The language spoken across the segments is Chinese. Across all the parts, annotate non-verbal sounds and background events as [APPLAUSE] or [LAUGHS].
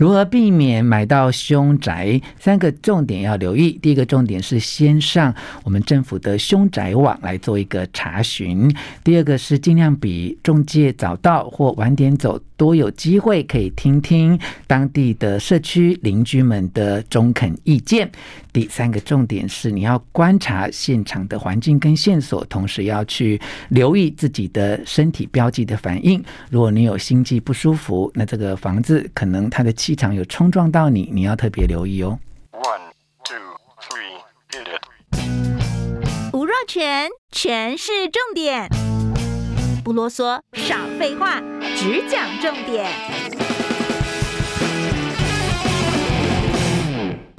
如何避免买到凶宅？三个重点要留意。第一个重点是先上我们政府的凶宅网来做一个查询。第二个是尽量比中介早到或晚点走。多有机会可以听听当地的社区邻居们的中肯意见。第三个重点是你要观察现场的环境跟线索，同时要去留意自己的身体标记的反应。如果你有心悸不舒服，那这个房子可能它的气场有冲撞到你，你要特别留意哦。One, two, three, hit it. 吴若全，全是重点。不啰嗦，少废话，只讲重点。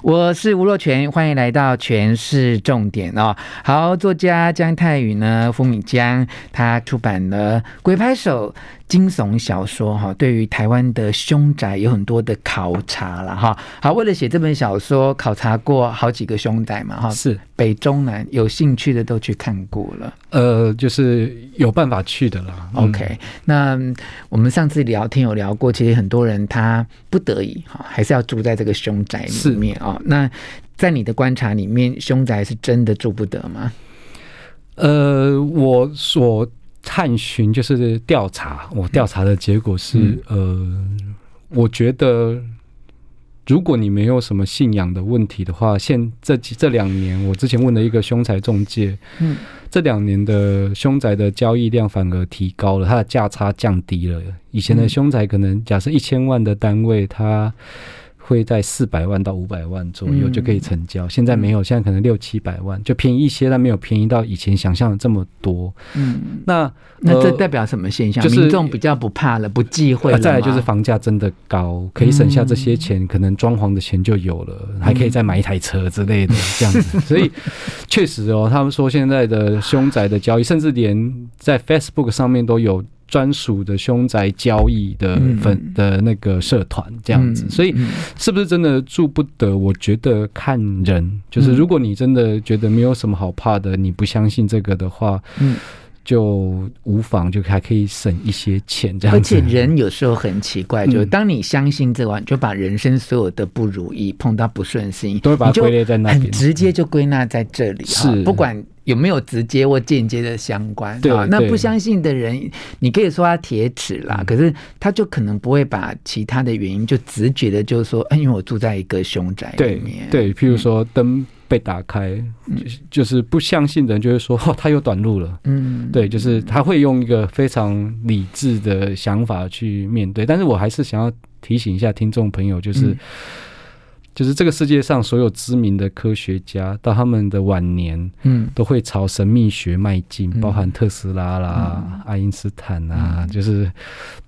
我是吴若全，欢迎来到全市重点哦。好，作家姜泰宇呢，福米江，他出版了《鬼拍手》。惊悚小说哈，对于台湾的凶宅有很多的考察了哈。好，为了写这本小说，考察过好几个凶宅嘛哈。是北中南，有兴趣的都去看过了。呃，就是有办法去的啦。OK，、嗯、那我们上次聊天有聊过，其实很多人他不得已哈，还是要住在这个凶宅里面啊。那在你的观察里面，凶宅是真的住不得吗？呃，我所。探寻就是调查，我调查的结果是，嗯、呃，我觉得如果你没有什么信仰的问题的话，现这几这两年，我之前问了一个凶宅中介，嗯，这两年的凶宅的交易量反而提高了，它的价差降低了。以前的凶宅可能假设一千万的单位，它会在四百万到五百万左右就可以成交，嗯、现在没有，现在可能六七百万就便宜一些，但没有便宜到以前想象的这么多。嗯，那那这代表什么现象？就是民众比较不怕了，不忌讳了。再来就是房价真的高，可以省下这些钱，嗯、可能装潢的钱就有了，还可以再买一台车之类的这样子。[LAUGHS] 所以确实哦，他们说现在的凶宅的交易，甚至连在 Facebook 上面都有。专属的凶宅交易的粉的那个社团这样子，所以是不是真的住不得？我觉得看人，就是如果你真的觉得没有什么好怕的，你不相信这个的话，嗯，就无妨，就还可以省一些钱这样子。而且人有时候很奇怪，就是当你相信这个，你就把人生所有的不如意、碰到不顺心，都会把它归类在那边，直接就归纳在这里。是不管。有没有直接或间接的相关？对啊，那不相信的人，你可以说他铁齿啦，可是他就可能不会把其他的原因就直觉的，就是说，因为我住在一个凶宅里面，对，对，譬如说灯被打开，嗯、就是不相信的人就会说，[LAUGHS] 哦，他又短路了，嗯，对，就是他会用一个非常理智的想法去面对，但是我还是想要提醒一下听众朋友，就是。嗯就是这个世界上所有知名的科学家，到他们的晚年，嗯，都会朝神秘学迈进，嗯、包含特斯拉啦、嗯、爱因斯坦啊，嗯、就是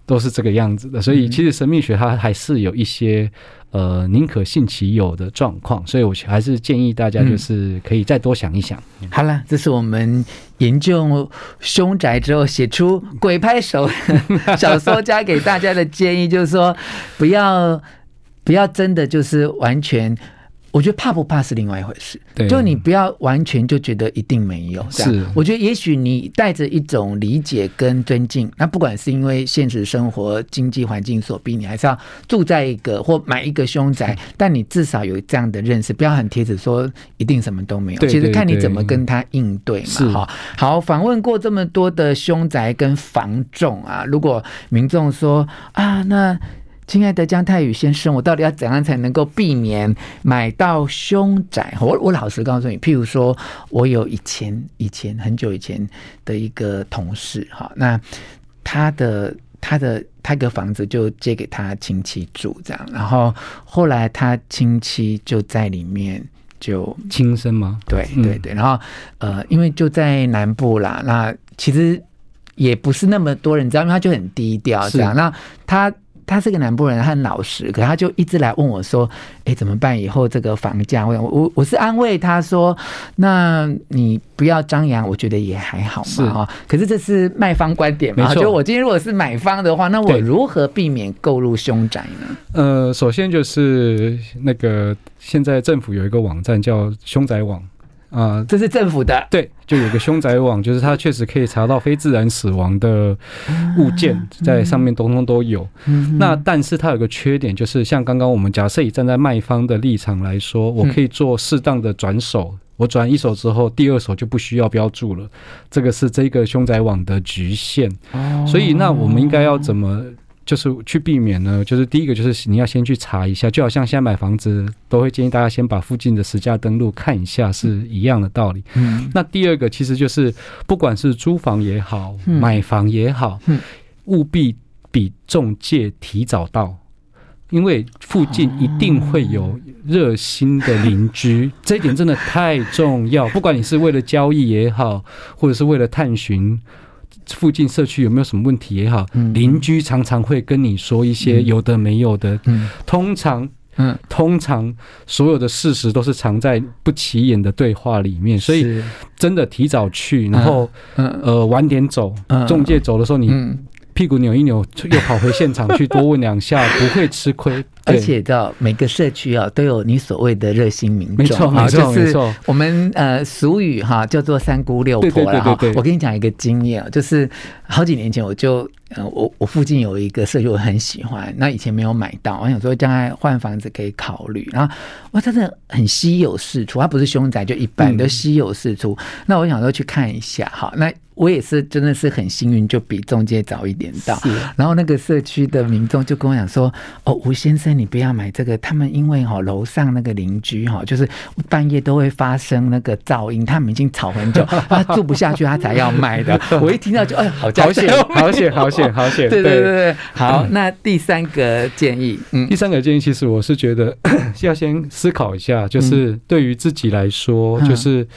都是这个样子的。所以，其实神秘学它还是有一些呃宁可信其有的状况。所以我还是建议大家，就是可以再多想一想。嗯、好了，这是我们研究凶宅之后写出《鬼拍手》小说 [LAUGHS] 家给大家的建议，就是说不要。不要真的就是完全，我觉得怕不怕是另外一回事。对，就你不要完全就觉得一定没有。是，我觉得也许你带着一种理解跟尊敬，那不管是因为现实生活经济环境所逼，你还是要住在一个或买一个凶宅，但你至少有这样的认识，不要很贴着说一定什么都没有。其实看你怎么跟他应对嘛。哈，好，访问过这么多的凶宅跟房仲啊，如果民众说啊，那。亲爱的姜泰宇先生，我到底要怎样才能够避免买到凶宅？我我老实告诉你，譬如说，我有以前以前很久以前的一个同事，哈，那他的他的他一个房子就借给他亲戚住，这样，然后后来他亲戚就在里面就轻生吗？对对对，然后呃，因为就在南部啦，那其实也不是那么多人知道，因为他就很低调，这样，那他。他是个南部人，他很老实，可他就一直来问我说：“哎，怎么办？以后这个房价会……我我我是安慰他说，那你不要张扬，我觉得也还好嘛。哈，可是这是卖方观点嘛？就我今天如果是买方的话，那我如何避免购入凶宅呢？呃，首先就是那个现在政府有一个网站叫凶宅网。啊、呃，这是政府的，对，就有个凶宅网，就是它确实可以查到非自然死亡的物件，在上面通通都有。那但是它有个缺点，就是像刚刚我们假设以站在卖方的立场来说，我可以做适当的转手，我转一手之后，第二手就不需要标注了，这个是这个凶宅网的局限。所以那我们应该要怎么？就是去避免呢，就是第一个就是你要先去查一下，就好像现在买房子都会建议大家先把附近的实价登录看一下，是一样的道理。嗯，那第二个其实就是不管是租房也好，买房也好，务必比中介提早到，因为附近一定会有热心的邻居，这一点真的太重要。不管你是为了交易也好，或者是为了探寻。附近社区有没有什么问题也好，邻居常常会跟你说一些有的没有的。通常，嗯，通常所有的事实都是藏在不起眼的对话里面，所以真的提早去，然后呃晚点走，中介走的时候你屁股扭一扭，又跑回现场去 [LAUGHS] 多问两下，不会吃亏。而且到每个社区啊，都有你所谓的热心民众，没错，没错，没错。我们呃俗语哈叫做三姑六婆了哈。我跟你讲一个经验啊，就是好几年前我就呃我我附近有一个社区我很喜欢，那以前没有买到，我想说将来换房子可以考虑。然后哇，它真的很稀有事出，它不是凶宅，就一般都稀有事出。那我想说去看一下哈，那我也是真的是很幸运，就比中介早一点到。然后那个社区的民众就跟我讲说：“哦，吴先生。”你不要买这个，他们因为哈楼上那个邻居哈，就是半夜都会发生那个噪音，他们已经吵很久，[LAUGHS] 他住不下去，他才要卖的。[LAUGHS] 我一听到就哎，好险，好险，好险，好险。对对对对，好。那第三个建议，嗯，第三个建议，其实我是觉得要先思考一下，就是对于自己来说，就是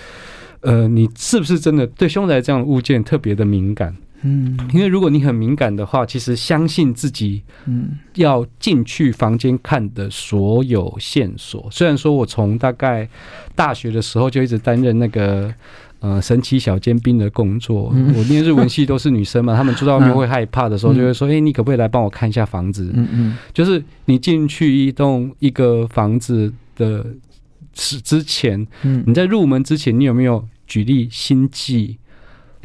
呃，你是不是真的对凶宅这样的物件特别的敏感？嗯，因为如果你很敏感的话，其实相信自己，嗯，要进去房间看的所有线索。虽然说我从大概大学的时候就一直担任那个呃神奇小尖兵的工作，我念日文系都是女生嘛，[LAUGHS] 她们住在外面会害怕的时候，就会说：“哎，你可不可以来帮我看一下房子？”嗯嗯，就是你进去一栋一个房子的之之前，嗯，你在入门之前，你有没有举例心悸？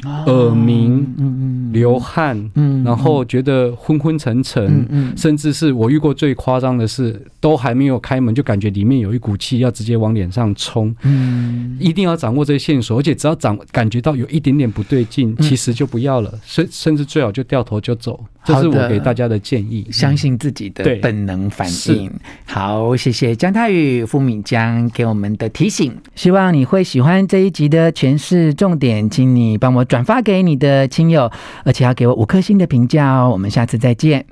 耳鸣，嗯嗯流汗，嗯然后觉得昏昏沉沉，嗯嗯。甚至是我遇过最夸张的是，都还没有开门就感觉里面有一股气要直接往脸上冲。嗯。一定要掌握这些线索，而且只要掌感觉到有一点点不对劲，其实就不要了，甚甚至最好就掉头就走。这是我给大家的建议，相信自己的本能反应。好，谢谢姜太宇、付敏江给我们的提醒，希望你会喜欢这一集的诠释重点，请你帮我转发给你的亲友，而且要给我五颗星的评价哦。我们下次再见。